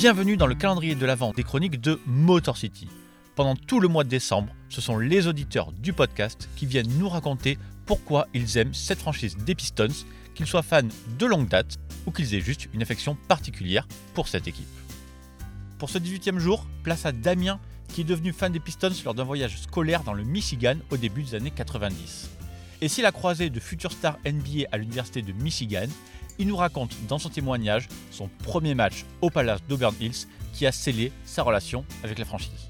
Bienvenue dans le calendrier de l'Avent des chroniques de Motor City. Pendant tout le mois de décembre, ce sont les auditeurs du podcast qui viennent nous raconter pourquoi ils aiment cette franchise des Pistons, qu'ils soient fans de longue date ou qu'ils aient juste une affection particulière pour cette équipe. Pour ce 18e jour, place à Damien qui est devenu fan des Pistons lors d'un voyage scolaire dans le Michigan au début des années 90. Et s'il a croisé de futurs stars NBA à l'université de Michigan, il nous raconte dans son témoignage son premier match au Palace d'Auburn Hills qui a scellé sa relation avec la franchise.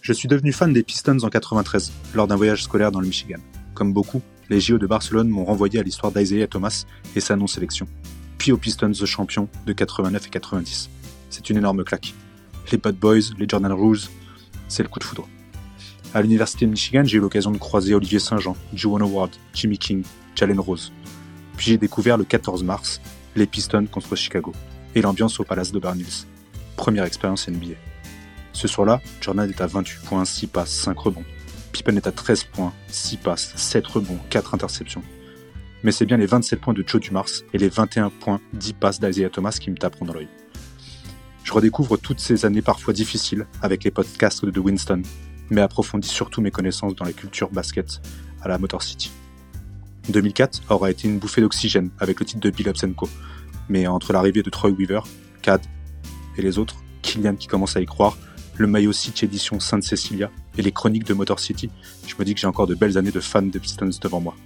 Je suis devenu fan des Pistons en 93, lors d'un voyage scolaire dans le Michigan. Comme beaucoup, les JO de Barcelone m'ont renvoyé à l'histoire d'Isaiah Thomas et sa non-sélection, puis aux Pistons de champion de 89 et 90. C'est une énorme claque. Les Bad Boys, les Jordan Rules, c'est le coup de foudre. À l'université de Michigan, j'ai eu l'occasion de croiser Olivier Saint-Jean, Juwan Howard, Jimmy King, Jalen Rose. Puis j'ai découvert le 14 mars les Pistons contre Chicago et l'ambiance au Palace de Hills. Première expérience NBA. Ce soir-là, Jordan est à 28 points, 6 passes, 5 rebonds. Pippen est à 13 points, 6 passes, 7 rebonds, 4 interceptions. Mais c'est bien les 27 points de Joe Dumars et les 21 points, 10 passes d'Isaiah Thomas qui me taperont dans l'œil. Je redécouvre toutes ces années parfois difficiles avec les podcasts de Winston, mais approfondit surtout mes connaissances dans la culture basket à la Motor City. 2004 aura été une bouffée d'oxygène avec le titre de Bill. Mais entre l'arrivée de Troy Weaver, Cad et les autres, Kylian qui commence à y croire, le maillot City édition Sainte Cecilia et les chroniques de Motor City, je me dis que j'ai encore de belles années de fans de Pistons devant moi.